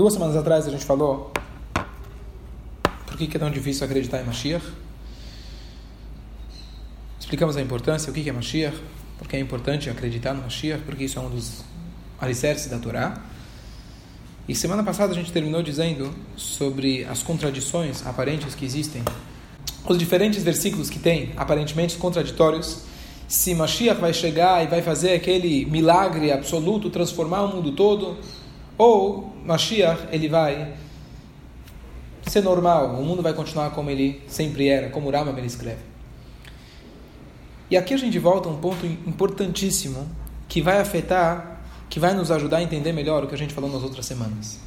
Duas semanas atrás a gente falou por que é tão difícil acreditar em Mashiach. Explicamos a importância, o que é Mashiach, porque é importante acreditar no Mashiach, porque isso é um dos alicerces da Torá. E semana passada a gente terminou dizendo sobre as contradições aparentes que existem, os diferentes versículos que tem, aparentemente contraditórios, se Mashiach vai chegar e vai fazer aquele milagre absoluto, transformar o mundo todo, ou Mashiach ele vai ser normal, o mundo vai continuar como ele sempre era, como o Rama ele escreve. E aqui a gente volta a um ponto importantíssimo que vai afetar, que vai nos ajudar a entender melhor o que a gente falou nas outras semanas.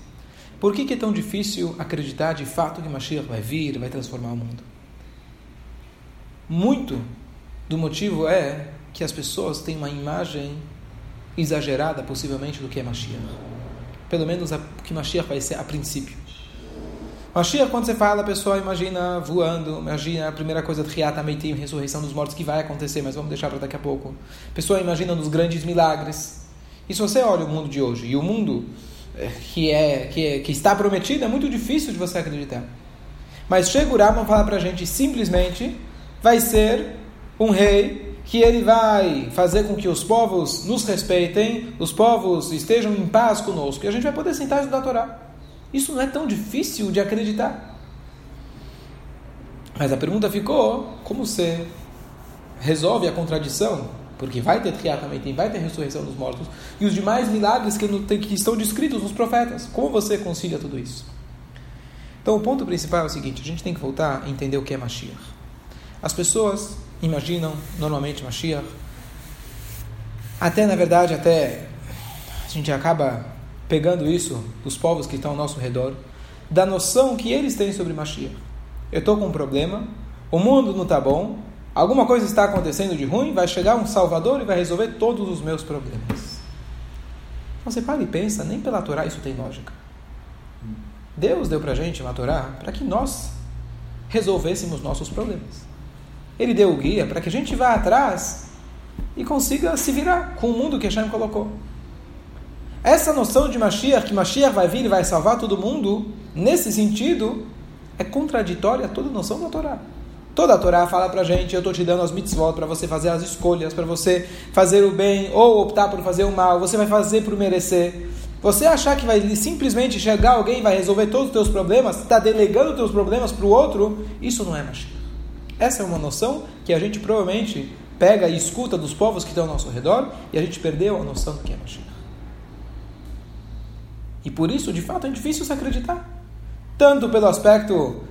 Por que, que é tão difícil acreditar de fato que Mashiach vai vir, vai transformar o mundo? Muito do motivo é que as pessoas têm uma imagem exagerada, possivelmente, do que é Mashiach. Pelo menos o que Mashiach vai ser a princípio. Mashiach, quando você fala, a pessoa imagina voando, imagina a primeira coisa de Riata Meitim, ressurreição dos mortos, que vai acontecer, mas vamos deixar para daqui a pouco. A pessoa imagina nos grandes milagres. E se você olha o mundo de hoje, e o mundo eh, que, é, que, é, que está prometido, é muito difícil de você acreditar. Mas chega o Rama falar para a gente simplesmente vai ser um rei que ele vai fazer com que os povos nos respeitem, os povos estejam em paz conosco, e a gente vai poder sentar e estudar a Torá. Isso não é tão difícil de acreditar. Mas a pergunta ficou: como você resolve a contradição? Porque vai ter Triá também, tem, vai ter ressurreição dos mortos, e os demais milagres que, que estão descritos nos profetas. Como você concilia tudo isso? Então, o ponto principal é o seguinte: a gente tem que voltar a entender o que é Mashiach. As pessoas imaginam normalmente Mashiach. Até, na verdade, até a gente acaba pegando isso dos povos que estão ao nosso redor, da noção que eles têm sobre Mashiach. Eu estou com um problema, o mundo não está bom, alguma coisa está acontecendo de ruim, vai chegar um Salvador e vai resolver todos os meus problemas. Então você para e pensa, nem pela Torá isso tem lógica. Deus deu para a gente uma Torá para que nós resolvêssemos nossos problemas. Ele deu o guia para que a gente vá atrás e consiga se virar com o mundo que Hashem colocou. Essa noção de Mashiach, que Mashiach vai vir e vai salvar todo mundo, nesse sentido, é contraditória a toda noção da Torá. Toda a Torá fala para gente, eu estou te dando as mitzvot para você fazer as escolhas, para você fazer o bem ou optar por fazer o mal, você vai fazer por merecer. Você achar que vai simplesmente chegar alguém e vai resolver todos os teus problemas, está delegando os teus problemas para o outro, isso não é Mashiach. Essa é uma noção que a gente provavelmente pega e escuta dos povos que estão ao nosso redor e a gente perdeu a noção do que é Mashiach. E por isso, de fato, é difícil se acreditar. Tanto pelo aspecto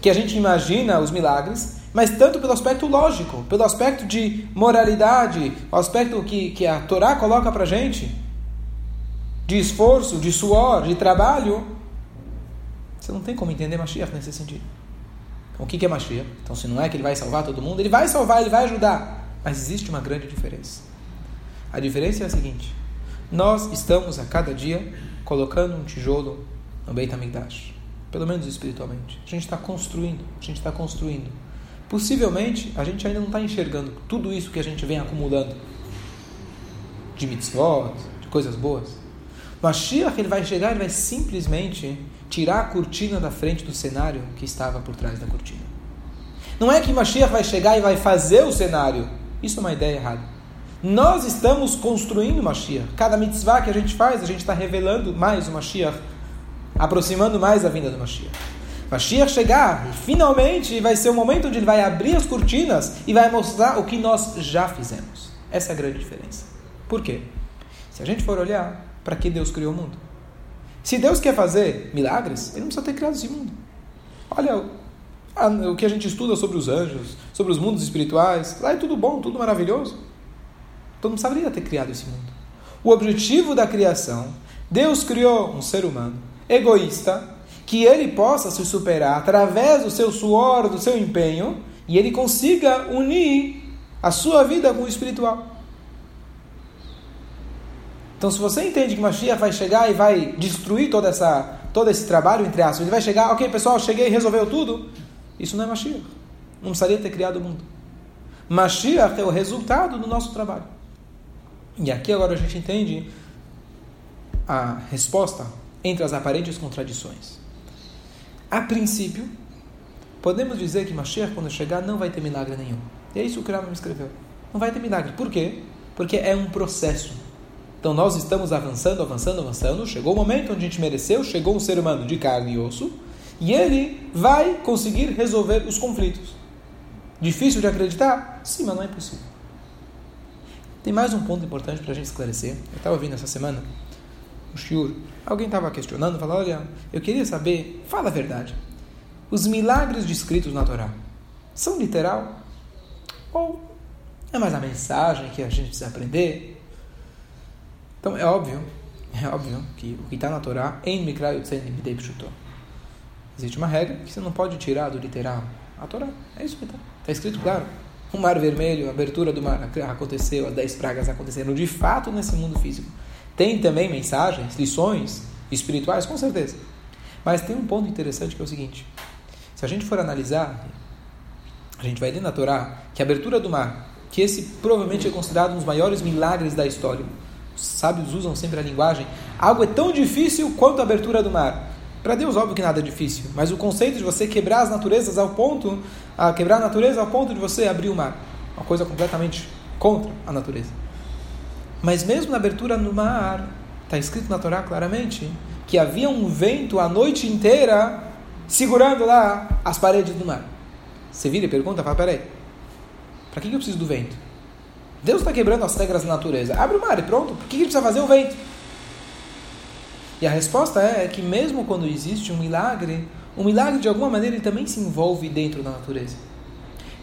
que a gente imagina os milagres, mas tanto pelo aspecto lógico, pelo aspecto de moralidade, o aspecto que, que a Torá coloca para gente, de esforço, de suor, de trabalho. Você não tem como entender Mashiach nesse sentido. Então, o que é Mashiach? Então, se não é que ele vai salvar todo mundo, ele vai salvar, ele vai ajudar. Mas existe uma grande diferença. A diferença é a seguinte: nós estamos a cada dia colocando um tijolo no Beit HaMikdash, pelo menos espiritualmente. A gente está construindo, a gente está construindo. Possivelmente, a gente ainda não está enxergando tudo isso que a gente vem acumulando de mitzvot, de coisas boas. Mashiach ele vai chegar e vai simplesmente tirar a cortina da frente do cenário que estava por trás da cortina. Não é que Mashiach vai chegar e vai fazer o cenário. Isso é uma ideia errada. Nós estamos construindo Mashiach. Cada mitzvah que a gente faz, a gente está revelando mais o Mashiach, aproximando mais a vinda do Mashiach. Mashiach chegar e finalmente vai ser o momento onde ele vai abrir as cortinas e vai mostrar o que nós já fizemos. Essa é a grande diferença. Por quê? Se a gente for olhar para que Deus criou o mundo, se Deus quer fazer milagres, Ele não precisa ter criado esse mundo. Olha o que a gente estuda sobre os anjos, sobre os mundos espirituais, lá é tudo bom, tudo maravilhoso. Então não precisaria ter criado esse mundo. O objetivo da criação, Deus criou um ser humano egoísta, que ele possa se superar através do seu suor, do seu empenho, e ele consiga unir a sua vida com o espiritual. Então, se você entende que Mashiach vai chegar e vai destruir toda essa, todo esse trabalho, entre aspas, ele vai chegar, ok, pessoal, cheguei e resolveu tudo, isso não é Mashiach. Não precisaria ter criado o mundo. Mashiach é o resultado do nosso trabalho. E aqui agora a gente entende a resposta entre as aparentes contradições. A princípio, podemos dizer que Mashiach, quando chegar, não vai ter milagre nenhum. E é isso que o Rambam escreveu. Não vai ter milagre. Por quê? Porque é um processo. Então nós estamos avançando, avançando, avançando. Chegou o momento onde a gente mereceu, chegou um ser humano de carne e osso, e ele vai conseguir resolver os conflitos. Difícil de acreditar? Sim, mas não é possível. Tem mais um ponto importante para a gente esclarecer. Eu estava ouvindo essa semana o Shiur. Alguém estava questionando, falando: Olha, eu queria saber, fala a verdade. Os milagres descritos na Torá são literal? Ou é mais a mensagem que a gente precisa aprender? Então é óbvio, é óbvio que o que está na Torá, em Pshuto. Existe uma regra que você não pode tirar do literal a Torá. É isso que está. Está escrito claro. O mar vermelho, a abertura do mar aconteceu, as dez pragas aconteceram de fato nesse mundo físico. Tem também mensagens, lições espirituais, com certeza. Mas tem um ponto interessante que é o seguinte: se a gente for analisar, a gente vai ler na Torá que a abertura do mar, que esse provavelmente é considerado um dos maiores milagres da história. Os sábios usam sempre a linguagem. Algo é tão difícil quanto a abertura do mar. Para Deus, óbvio que nada é difícil, mas o conceito de você quebrar as naturezas ao ponto, a quebrar a natureza ao ponto de você abrir o mar, uma coisa completamente contra a natureza. Mas mesmo na abertura do mar, está escrito na Torá claramente que havia um vento a noite inteira segurando lá as paredes do mar. Você vira e pergunta, fala, peraí, para que eu preciso do vento? Deus está quebrando as regras da natureza. Abre o mar e pronto. Por que precisa fazer o vento? E a resposta é que mesmo quando existe um milagre, o milagre de alguma maneira ele também se envolve dentro da natureza.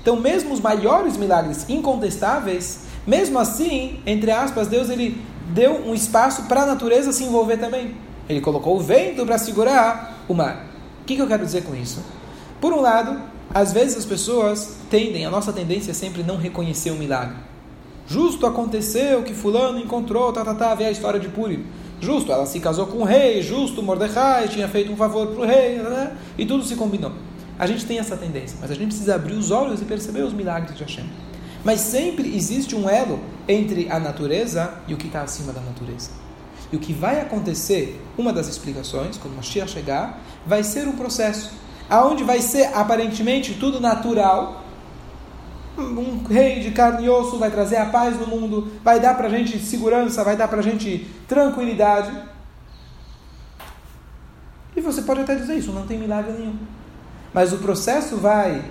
Então, mesmo os maiores milagres incontestáveis, mesmo assim, entre aspas, Deus ele deu um espaço para a natureza se envolver também. Ele colocou o vento para segurar o mar. O que, que eu quero dizer com isso? Por um lado, às vezes as pessoas tendem, a nossa tendência é sempre não reconhecer o milagre. Justo aconteceu que fulano encontrou, tá, tá, tá, vê a história de Purim. Justo, ela se casou com o rei, justo, Mordecai tinha feito um favor para o rei, né? e tudo se combinou. A gente tem essa tendência, mas a gente precisa abrir os olhos e perceber os milagres de Hashem. Mas sempre existe um elo entre a natureza e o que está acima da natureza. E o que vai acontecer, uma das explicações, quando Mashiach chegar, vai ser um processo, aonde vai ser aparentemente tudo natural, um rei de carne e osso vai trazer a paz no mundo, vai dar para a gente segurança, vai dar para a gente tranquilidade. E você pode até dizer isso, não tem milagre nenhum. Mas o processo vai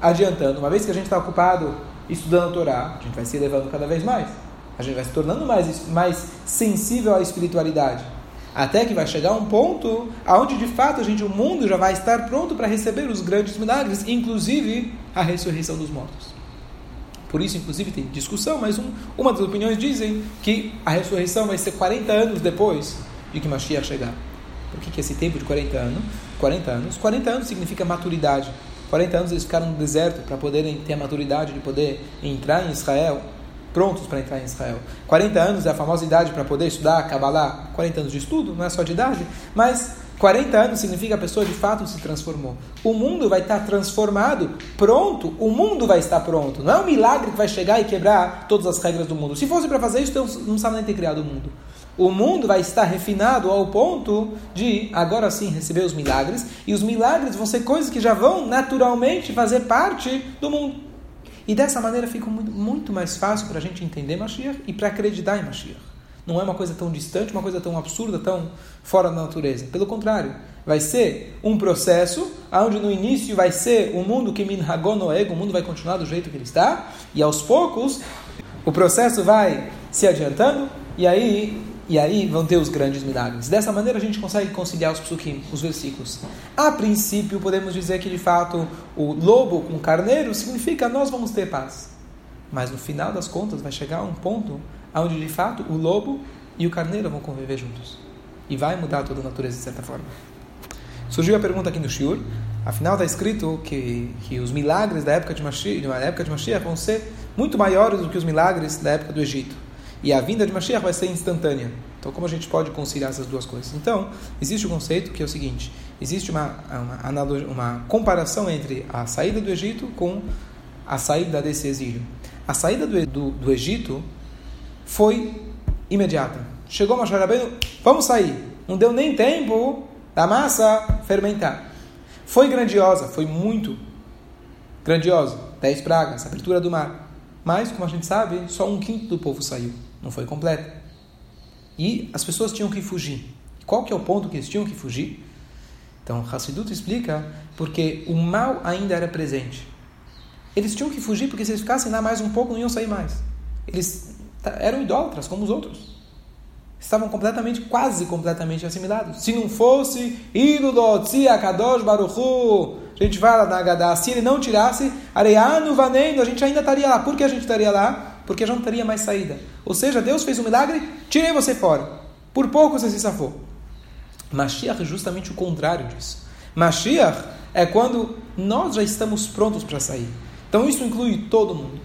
adiantando. Uma vez que a gente está ocupado estudando a Torá, a gente vai se elevando cada vez mais. A gente vai se tornando mais, mais sensível à espiritualidade. Até que vai chegar um ponto onde de fato gente, o mundo já vai estar pronto para receber os grandes milagres, inclusive a ressurreição dos mortos. Por isso, inclusive, tem discussão, mas um, uma das opiniões dizem que a ressurreição vai ser 40 anos depois de que Mashiach chegar. Por que, que esse tempo de 40 anos? 40 anos. 40 anos significa maturidade. 40 anos eles ficaram no deserto para poderem ter a maturidade de poder entrar em Israel prontos para entrar em Israel. 40 anos é a famosa idade para poder estudar Kabbalah. 40 anos de estudo, não é só de idade, mas 40 anos significa a pessoa de fato se transformou. O mundo vai estar transformado, pronto, o mundo vai estar pronto. Não é um milagre que vai chegar e quebrar todas as regras do mundo. Se fosse para fazer isso, Deus não precisava nem ter criado o mundo. O mundo vai estar refinado ao ponto de, agora sim, receber os milagres, e os milagres vão ser coisas que já vão naturalmente fazer parte do mundo. E dessa maneira fica muito, mais fácil para a gente entender Mashiach e para acreditar em Mashiach. Não é uma coisa tão distante, uma coisa tão absurda, tão fora da natureza. Pelo contrário, vai ser um processo onde no início vai ser o mundo que minhagon ego, o mundo vai continuar do jeito que ele está, e aos poucos o processo vai se adiantando, e aí e aí vão ter os grandes milagres. Dessa maneira a gente consegue conciliar os psukim, os versículos. A princípio, podemos dizer que de fato o lobo com o carneiro significa nós vamos ter paz. Mas no final das contas vai chegar um ponto onde de fato o lobo e o carneiro vão conviver juntos. E vai mudar toda a natureza de certa forma. Surgiu a pergunta aqui no Shiur. Afinal está escrito que, que os milagres da época de Mashiach, época de Mashiach vão ser muito maiores do que os milagres da época do Egito. E a vinda de Mashiach vai ser instantânea. Então, como a gente pode conciliar essas duas coisas? Então, existe um conceito que é o seguinte: existe uma, uma, uma comparação entre a saída do Egito com a saída desse exílio. A saída do, do, do Egito foi imediata. chegou Moshe Rabbeinu, vamos sair. Não deu nem tempo da massa fermentar. Foi grandiosa, foi muito grandiosa. Dez pragas, abertura do mar. Mas, como a gente sabe, só um quinto do povo saiu. Não foi completa. E as pessoas tinham que fugir. Qual que é o ponto que eles tinham que fugir? Então, Hassidut explica porque o mal ainda era presente. Eles tinham que fugir porque se eles ficassem lá mais um pouco não iam sair mais. Eles eram idólatras como os outros. Estavam completamente, quase completamente assimilados. Se não fosse ídolo, Kadosh, Baruchu, a gente vai lá na se ele não tirasse, Areano, Vanendo, a gente ainda estaria lá. Por que a gente estaria lá? Porque já não teria mais saída. Ou seja, Deus fez um milagre, tirei você fora. Por pouco você se safou. Mashiach é justamente o contrário disso. Mashiach é quando nós já estamos prontos para sair. Então isso inclui todo mundo.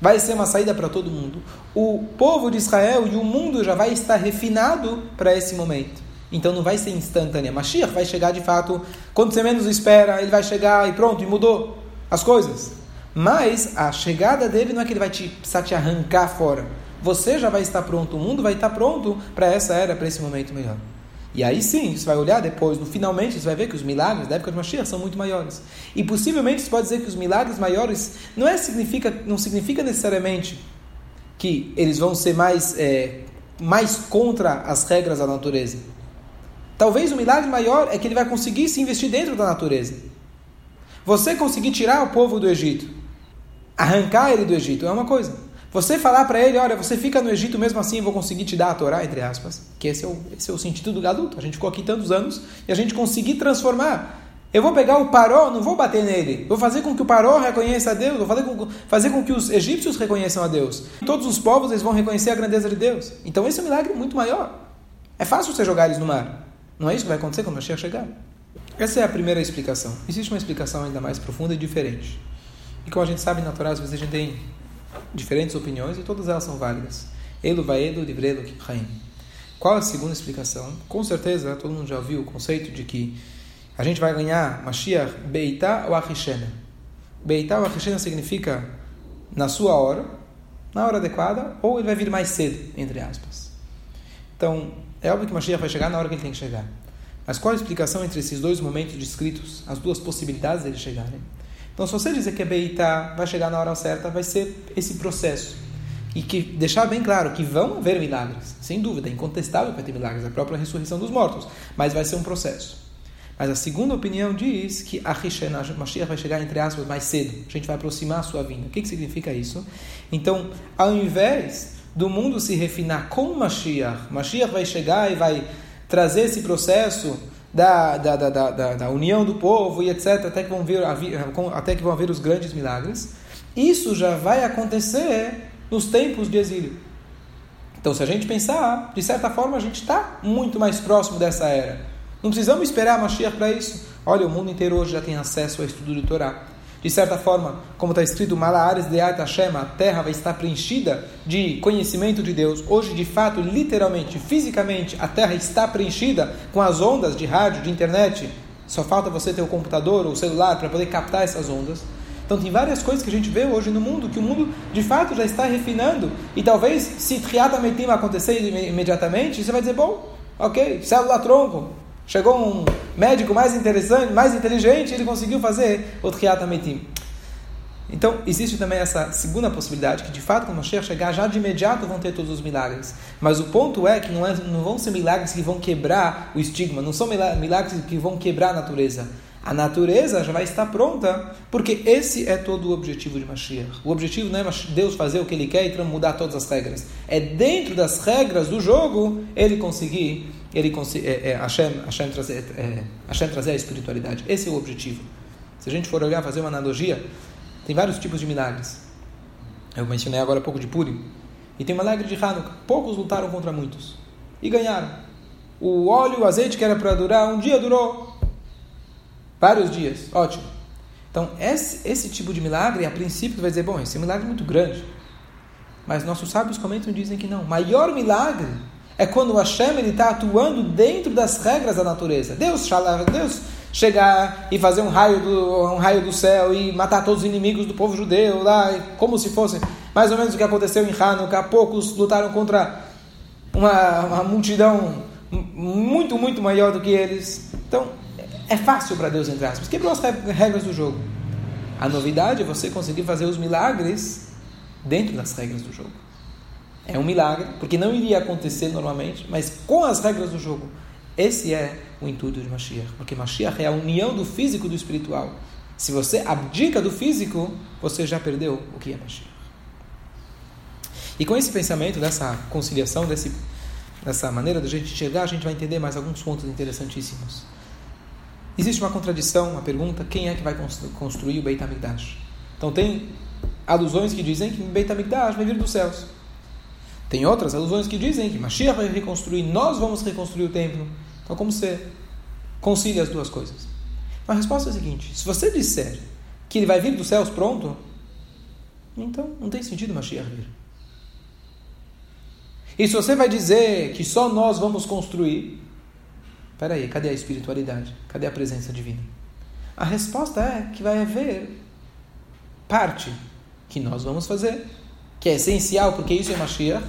Vai ser uma saída para todo mundo. O povo de Israel e o mundo já vai estar refinado para esse momento. Então não vai ser instantânea. Mashiach vai chegar de fato, quando você menos espera, ele vai chegar e pronto, e mudou as coisas. Mas a chegada dele não é que ele vai te, precisar te arrancar fora. Você já vai estar pronto, o mundo vai estar pronto para essa era, para esse momento melhor. E aí sim, você vai olhar depois, no finalmente, você vai ver que os milagres da época de Mashiach são muito maiores. E possivelmente você pode dizer que os milagres maiores não, é, significa, não significa necessariamente que eles vão ser mais, é, mais contra as regras da natureza. Talvez o milagre maior é que ele vai conseguir se investir dentro da natureza. Você conseguir tirar o povo do Egito, arrancar ele do Egito, é uma coisa. Você falar para ele, olha, você fica no Egito mesmo assim, eu vou conseguir te dar a Torá, entre aspas, que esse é o, esse é o sentido do galuto. A gente ficou aqui tantos anos e a gente conseguir transformar. Eu vou pegar o Paró, não vou bater nele. Vou fazer com que o Paró reconheça a Deus. Vou fazer com, fazer com que os egípcios reconheçam a Deus. Todos os povos eles vão reconhecer a grandeza de Deus. Então esse é um milagre muito maior. É fácil você jogar eles no mar. Não é isso que vai acontecer quando o Mashiach chegar. Essa é a primeira explicação. Existe uma explicação ainda mais profunda e diferente. E como a gente sabe, na Torá, às vezes a gente tem diferentes opiniões e todas elas são válidas. Elo vaedo livrelo kipchaim. Qual a segunda explicação? Com certeza, todo mundo já ouviu o conceito de que a gente vai ganhar Mashiach Beitá ou Achishena. Beitá ou Achishena significa na sua hora, na hora adequada, ou ele vai vir mais cedo, entre aspas. Então, é óbvio que Mashiach vai chegar na hora que ele tem que chegar. Mas qual a explicação entre esses dois momentos descritos, as duas possibilidades dele chegarem? Então, se você dizer que a Beitá vai chegar na hora certa, vai ser esse processo. E que deixar bem claro que vão haver milagres, sem dúvida, é incontestável que vai ter milagres, a própria ressurreição dos mortos, mas vai ser um processo. Mas a segunda opinião diz que a Mashiach vai chegar, entre aspas, mais cedo. A gente vai aproximar a sua vinda. O que, que significa isso? Então, ao invés do mundo se refinar com Mashiach, Mashiach vai chegar e vai trazer esse processo da, da, da, da, da união do povo e etc., até que, vão vir, até que vão haver os grandes milagres, isso já vai acontecer nos tempos de exílio. Então, se a gente pensar, de certa forma, a gente está muito mais próximo dessa era. Não precisamos esperar a Mashiach para isso. Olha, o mundo inteiro hoje já tem acesso ao estudo de Torá. De certa forma, como está escrito, Malaares de Hashem, a terra vai estar preenchida de conhecimento de Deus. Hoje, de fato, literalmente, fisicamente, a terra está preenchida com as ondas de rádio, de internet. Só falta você ter o computador ou o celular para poder captar essas ondas. Então, tem várias coisas que a gente vê hoje no mundo que o mundo, de fato, já está refinando. E talvez, se Triata Metim acontecer imediatamente, você vai dizer: bom, ok, célula tronco, Chegou um médico mais interessante, mais inteligente, ele conseguiu fazer o Triat Ametim. Então, existe também essa segunda possibilidade, que de fato, quando Mashiach chegar, já de imediato vão ter todos os milagres. Mas o ponto é que não, é, não vão ser milagres que vão quebrar o estigma, não são milagres que vão quebrar a natureza. A natureza já vai estar pronta, porque esse é todo o objetivo de Mashiach. O objetivo não é Deus fazer o que ele quer e mudar todas as regras. É dentro das regras do jogo ele conseguir ele é, é, Hashem, trazer, é, trazer a espiritualidade. Esse é o objetivo. Se a gente for olhar, fazer uma analogia, tem vários tipos de milagres. Eu mencionei agora um pouco de Purim. E tem o milagre de Hanukkah. Poucos lutaram contra muitos. E ganharam. O óleo, o azeite que era para durar, um dia durou vários dias. Ótimo. Então, esse, esse tipo de milagre, a princípio, vai dizer, bom, esse é um milagre muito grande. Mas nossos sábios comentam e dizem que não. Maior milagre é quando o Hashem está atuando dentro das regras da natureza. Deus, Deus chegar e fazer um raio, do, um raio do céu e matar todos os inimigos do povo judeu lá, como se fosse mais ou menos o que aconteceu em Hanukkah. Poucos lutaram contra uma, uma multidão muito, muito maior do que eles. Então, é fácil para Deus entrar. Mas quebrou as regras do jogo. A novidade é você conseguir fazer os milagres dentro das regras do jogo. É um milagre, porque não iria acontecer normalmente, mas com as regras do jogo. Esse é o intuito de Mashiach, porque Mashiach é a união do físico e do espiritual. Se você abdica do físico, você já perdeu o que é Mashiach. E com esse pensamento, dessa conciliação, desse, dessa maneira da gente enxergar, a gente vai entender mais alguns pontos interessantíssimos. Existe uma contradição, uma pergunta: quem é que vai construir o Beit HaMikdash? Então, tem alusões que dizem que Beit HaMikdash vai vir dos céus. Tem outras alusões que dizem que Mashiach vai reconstruir, nós vamos reconstruir o templo. Então, como você concilia as duas coisas? A resposta é a seguinte: se você disser que ele vai vir dos céus pronto, então não tem sentido Mashiach vir. E se você vai dizer que só nós vamos construir, peraí, cadê a espiritualidade? Cadê a presença divina? A resposta é que vai haver parte que nós vamos fazer, que é essencial porque isso é Mashiach,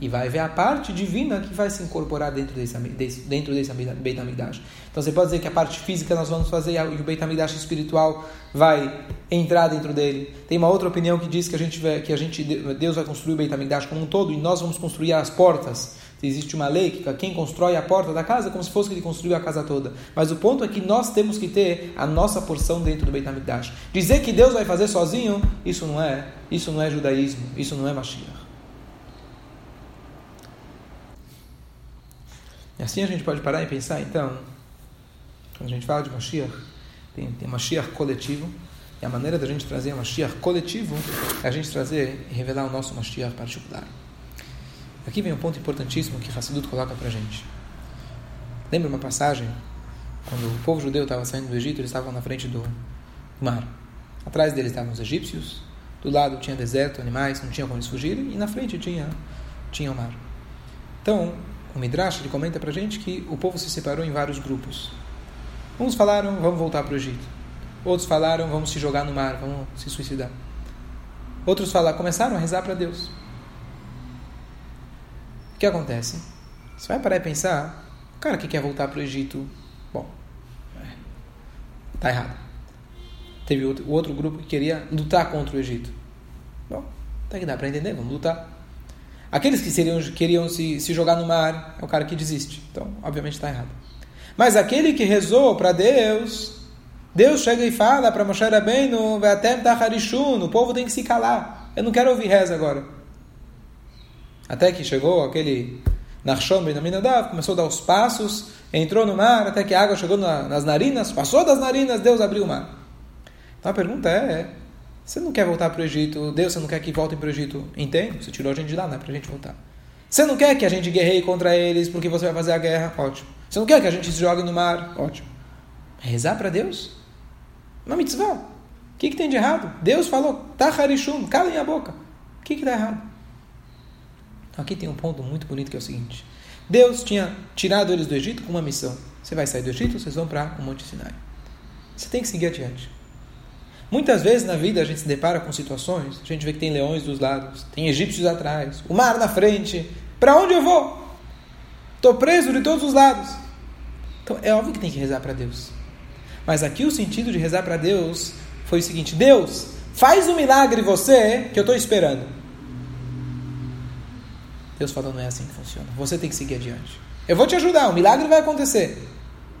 e vai ver a parte divina que vai se incorporar dentro desse, dentro desse Beit HaMikdash. Então você pode dizer que a parte física nós vamos fazer e o Beit HaMikdash espiritual vai entrar dentro dele. Tem uma outra opinião que diz que a gente, que a gente Deus vai construir o Beit HaMikdash como um todo e nós vamos construir as portas. Existe uma lei que quem constrói a porta da casa é como se fosse que ele construiu a casa toda. Mas o ponto é que nós temos que ter a nossa porção dentro do Beit HaMikdash. Dizer que Deus vai fazer sozinho, isso não é, isso não é judaísmo, isso não é Mashiach. E assim a gente pode parar e pensar, então, quando a gente fala de Mashiach, tem, tem Mashiach coletivo, e a maneira da gente trazer Mashiach coletivo é a gente trazer e revelar o nosso Mashiach particular. Aqui vem um ponto importantíssimo que Hassidut coloca para gente. Lembra uma passagem? Quando o povo judeu estava saindo do Egito, eles estavam na frente do mar. Atrás deles estavam os egípcios, do lado tinha deserto, animais, não tinha como eles fugirem, e na frente tinha, tinha o mar. Então, o Midrash ele comenta para gente que o povo se separou em vários grupos. Uns falaram, vamos voltar para o Egito. Outros falaram, vamos se jogar no mar, vamos se suicidar. Outros falaram, começaram a rezar para Deus. O que acontece? Você vai parar e pensar, o cara que quer voltar para o Egito, bom, está errado. Teve outro, outro grupo que queria lutar contra o Egito. Bom, até que dá para entender, vamos lutar. Aqueles que seriam, queriam se, se jogar no mar é o cara que desiste. Então, obviamente está errado. Mas aquele que rezou para Deus, Deus chega e fala para Moshe Rabbeinu, o povo tem que se calar. Eu não quero ouvir reza agora. Até que chegou aquele Nachshon Ben Aminadav, começou a dar os passos, entrou no mar, até que a água chegou na, nas narinas, passou das narinas, Deus abriu o mar. Então a pergunta é, você não quer voltar para o Egito, Deus, você não quer que voltem para o Egito? Entendo, você tirou a gente de lá, não é para a gente voltar. Você não quer que a gente guerreie contra eles porque você vai fazer a guerra? Ótimo. Você não quer que a gente se jogue no mar? Ótimo. Rezar para Deus? Uma mitzvah. O que, que tem de errado? Deus falou, Taharishum, calem a boca. O que está errado? Então, aqui tem um ponto muito bonito que é o seguinte. Deus tinha tirado eles do Egito com uma missão. Você vai sair do Egito, vocês vão para o Monte Sinai. Você tem que seguir adiante. Muitas vezes na vida a gente se depara com situações, a gente vê que tem leões dos lados, tem egípcios atrás, o mar na frente. Para onde eu vou? Estou preso de todos os lados. Então é óbvio que tem que rezar para Deus. Mas aqui o sentido de rezar para Deus foi o seguinte: Deus, faz um milagre você que eu estou esperando. Deus falou: não é assim que funciona. Você tem que seguir adiante. Eu vou te ajudar, o milagre vai acontecer.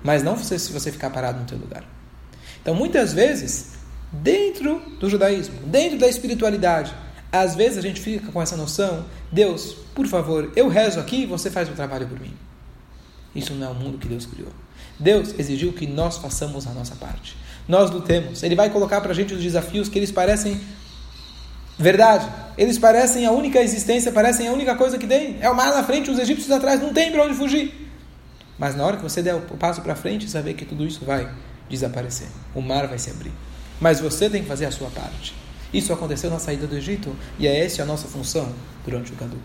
Mas não se você ficar parado no teu lugar. Então muitas vezes dentro do judaísmo, dentro da espiritualidade. Às vezes a gente fica com essa noção: Deus, por favor, eu rezo aqui, você faz o trabalho por mim. Isso não é o mundo que Deus criou. Deus exigiu que nós façamos a nossa parte. Nós lutemos. Ele vai colocar para a gente os desafios que eles parecem verdade. Eles parecem a única existência, parecem a única coisa que tem. É o mar na frente, os egípcios atrás, não tem para onde fugir. Mas na hora que você der o passo para frente, ver que tudo isso vai desaparecer. O mar vai se abrir. Mas você tem que fazer a sua parte. Isso aconteceu na saída do Egito e é essa a nossa função durante o Galut.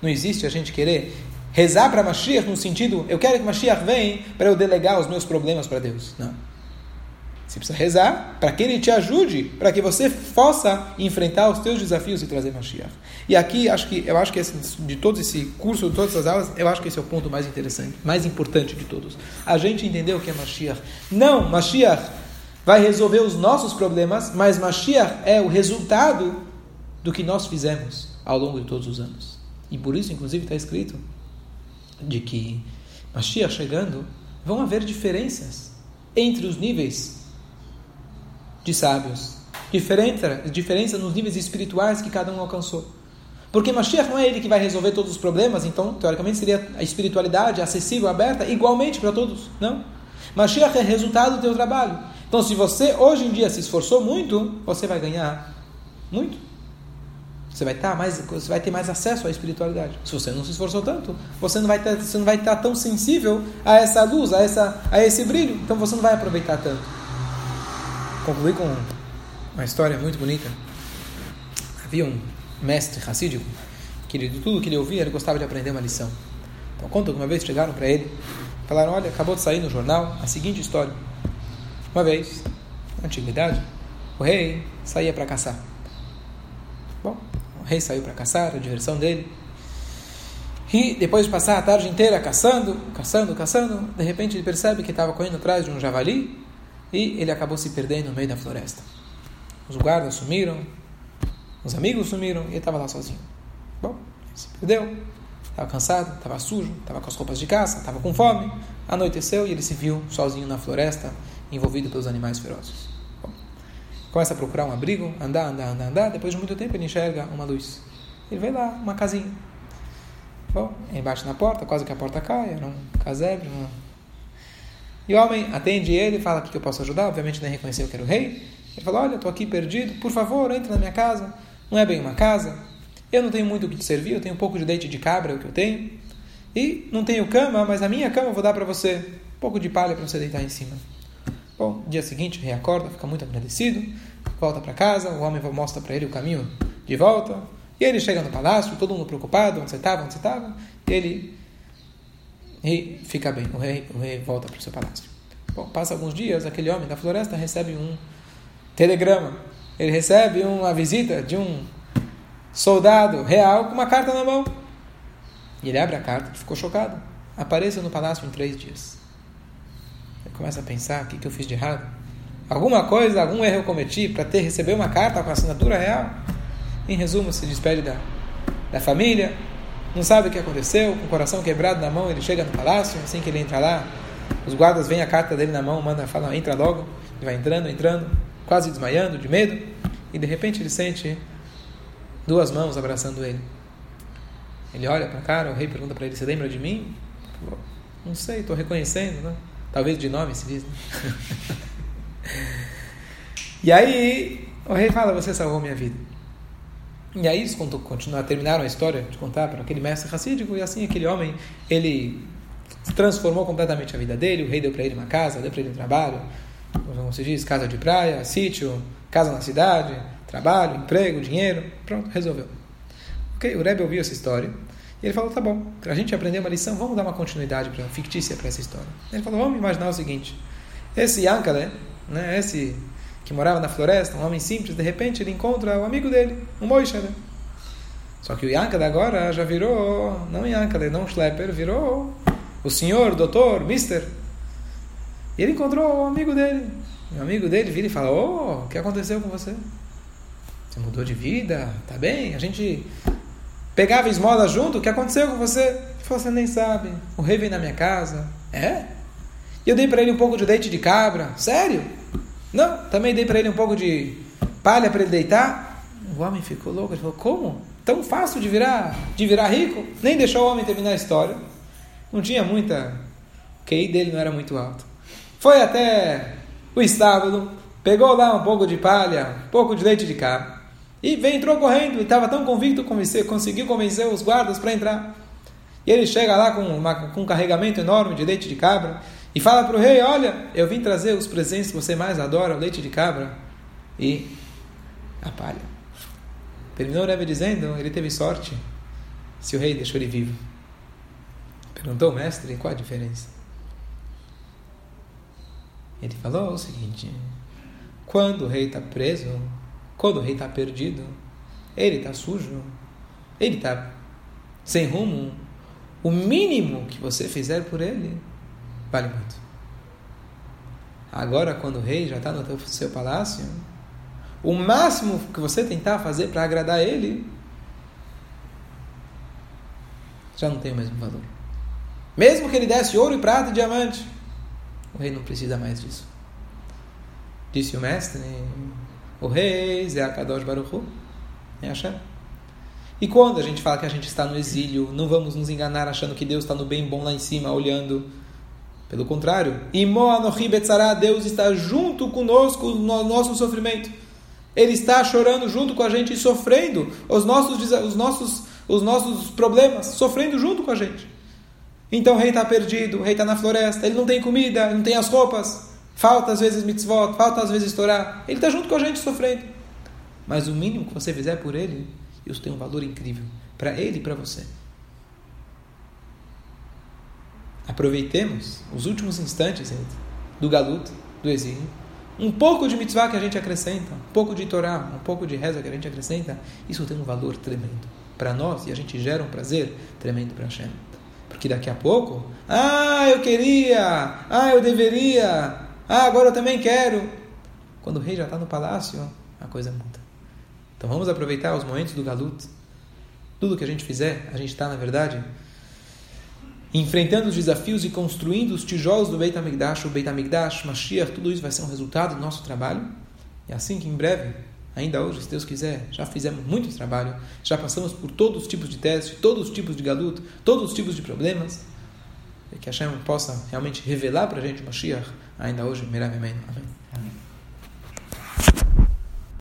Não existe a gente querer rezar para Mashiach no sentido, eu quero que Mashiach venha para eu delegar os meus problemas para Deus. Não. Você precisa rezar para que ele te ajude, para que você possa enfrentar os teus desafios e trazer Mashiach. E aqui, acho que, eu acho que esse, de todo esse curso, de todas essas aulas, eu acho que esse é o ponto mais interessante, mais importante de todos. A gente entendeu o que é Mashiach. Não, Mashiach vai resolver os nossos problemas, mas Mashiach é o resultado do que nós fizemos ao longo de todos os anos. E por isso, inclusive, está escrito de que Mashiach chegando, vão haver diferenças entre os níveis de sábios. Diferença, diferença nos níveis espirituais que cada um alcançou. Porque Mashiach não é ele que vai resolver todos os problemas, então, teoricamente, seria a espiritualidade acessível, aberta, igualmente para todos. Não. Mashiach é resultado do teu trabalho. Então, se você hoje em dia se esforçou muito, você vai ganhar muito. Você vai, estar mais, você vai ter mais acesso à espiritualidade. Se você não se esforçou tanto, você não vai, ter, você não vai estar tão sensível a essa luz, a, essa, a esse brilho. Então, você não vai aproveitar tanto concluir com uma história muito bonita. Havia um mestre racídico que de tudo que ele ouvia, ele gostava de aprender uma lição. Então conta que uma vez chegaram para ele, falaram, olha, acabou de sair no jornal a seguinte história. Uma vez, na antiguidade, o rei saía para caçar. Bom, o rei saiu para caçar, a diversão dele. E depois de passar a tarde inteira caçando, caçando, caçando, de repente ele percebe que estava correndo atrás de um javali e ele acabou se perdendo no meio da floresta. Os guardas sumiram, os amigos sumiram e ele estava lá sozinho. Bom, se perdeu, estava cansado, estava sujo, estava com as roupas de caça, estava com fome. Anoiteceu e ele se viu sozinho na floresta, envolvido pelos animais ferozes. Bom, começa a procurar um abrigo, andar, andar, andar, andar. Depois de muito tempo ele enxerga uma luz. Ele vê lá uma casinha. Bom, embaixo na porta, quase que a porta cai, era um casebre, uma e o homem atende ele e fala: O que eu posso ajudar? Obviamente nem reconheceu que era o rei. Ele fala: Olha, estou aqui perdido, por favor, entre na minha casa. Não é bem uma casa. Eu não tenho muito o que te servir, eu tenho um pouco de leite de cabra, é o que eu tenho. E não tenho cama, mas a minha cama eu vou dar para você. Um pouco de palha para você deitar em cima. Bom, dia seguinte, o rei acorda, fica muito agradecido, volta para casa, o homem mostra para ele o caminho de volta. E ele chega no palácio, todo mundo preocupado, onde você estava, onde você estava. E ele e fica bem. O rei, o rei volta para o seu palácio. Bom, passa alguns dias, aquele homem da floresta recebe um telegrama. Ele recebe uma visita de um soldado real com uma carta na mão. E ele abre a carta ficou chocado. Apareça no palácio em três dias. Ele começa a pensar: o que, que eu fiz de errado? Alguma coisa, algum erro eu cometi para ter receber uma carta com assinatura real? Em resumo, se despede da, da família, não sabe o que aconteceu, com o coração quebrado na mão, ele chega no palácio, assim que ele entra lá, os guardas veem a carta dele na mão, manda, fala, entra logo, ele vai entrando, entrando, quase desmaiando de medo, e de repente ele sente duas mãos abraçando ele. Ele olha para cara, o rei pergunta para ele, você lembra de mim? Não sei, estou reconhecendo, né? Talvez de nome se diz. Né? e aí o rei fala, você salvou minha vida. E aí eles continuaram, terminaram a história de contar para aquele mestre racídico, e assim aquele homem, ele transformou completamente a vida dele, o rei deu para ele uma casa, deu para ele um trabalho, como se diz, casa de praia, sítio, casa na cidade, trabalho, emprego, dinheiro, pronto, resolveu. Ok, o Rebbe ouviu essa história, e ele falou, tá bom, a gente aprender uma lição, vamos dar uma continuidade pra, fictícia para essa história. Ele falou, vamos imaginar o seguinte, esse Yankale, né, esse que morava na floresta, um homem simples, de repente ele encontra o amigo dele, um Moishe. Né? Só que o Yankale agora já virou, não Yankale, não Schlepper, virou o senhor, doutor, mister. E ele encontrou o amigo dele. O amigo dele vira e fala: Oh, o que aconteceu com você? Você mudou de vida? Tá bem? A gente pegava esmola junto, o que aconteceu com você? Ele falou: Você nem sabe. O rei veio na minha casa. É? E eu dei para ele um pouco de leite de cabra. Sério? Não, também dei para ele um pouco de palha para ele deitar. O homem ficou louco, ele falou: Como? Tão fácil de virar, de virar rico? Nem deixou o homem terminar a história. Não tinha muita. O QI dele não era muito alto. Foi até o estábulo, pegou lá um pouco de palha, um pouco de leite de cabra. E veio, entrou correndo, e estava tão convicto, convencer, conseguiu convencer os guardas para entrar. E ele chega lá com, uma, com um carregamento enorme de leite de cabra. E fala para o rei: Olha, eu vim trazer os presentes que você mais adora, o leite de cabra e a palha. Terminou o Rebbe dizendo: Ele teve sorte se o rei deixou ele vivo. Perguntou o mestre: Qual a diferença? Ele falou o seguinte: quando o rei está preso, quando o rei está perdido, ele está sujo, ele está sem rumo, o mínimo que você fizer por ele vale muito. Agora, quando o rei já está no seu palácio, o máximo que você tentar fazer para agradar ele já não tem o mesmo valor. Mesmo que ele desse ouro e prata e diamante, o rei não precisa mais disso. Disse o mestre, o rei Zé Akadosh Baruchu, é Hashem. E quando a gente fala que a gente está no exílio, não vamos nos enganar achando que Deus está no bem bom lá em cima, olhando. Pelo contrário, Deus está junto conosco no nosso sofrimento. Ele está chorando junto com a gente e sofrendo os nossos, os nossos, os nossos problemas, sofrendo junto com a gente. Então o rei está perdido, o rei está na floresta, ele não tem comida, não tem as roupas, falta às vezes mitzvot, falta às vezes estourar. Ele está junto com a gente sofrendo. Mas o mínimo que você fizer por ele, isso tem um valor incrível para ele e para você. Aproveitemos os últimos instantes do galuto, do exílio. Um pouco de mitzvah que a gente acrescenta, um pouco de Torá, um pouco de reza que a gente acrescenta, isso tem um valor tremendo para nós e a gente gera um prazer tremendo para Hashem. Porque daqui a pouco, ah, eu queria, ah, eu deveria, ah, agora eu também quero. Quando o rei já está no palácio, a coisa muda. Então vamos aproveitar os momentos do Galut. Tudo que a gente fizer, a gente está, na verdade, enfrentando os desafios e construindo os tijolos do Beit HaMikdash, o Beit HaMikdash, Mashiach, tudo isso vai ser um resultado do nosso trabalho. E assim que em breve, ainda hoje, se Deus quiser, já fizemos muito trabalho, já passamos por todos os tipos de testes, todos os tipos de galut, todos os tipos de problemas, e que Hashem possa realmente revelar para a gente Mashiach, ainda hoje, Amém. Amém.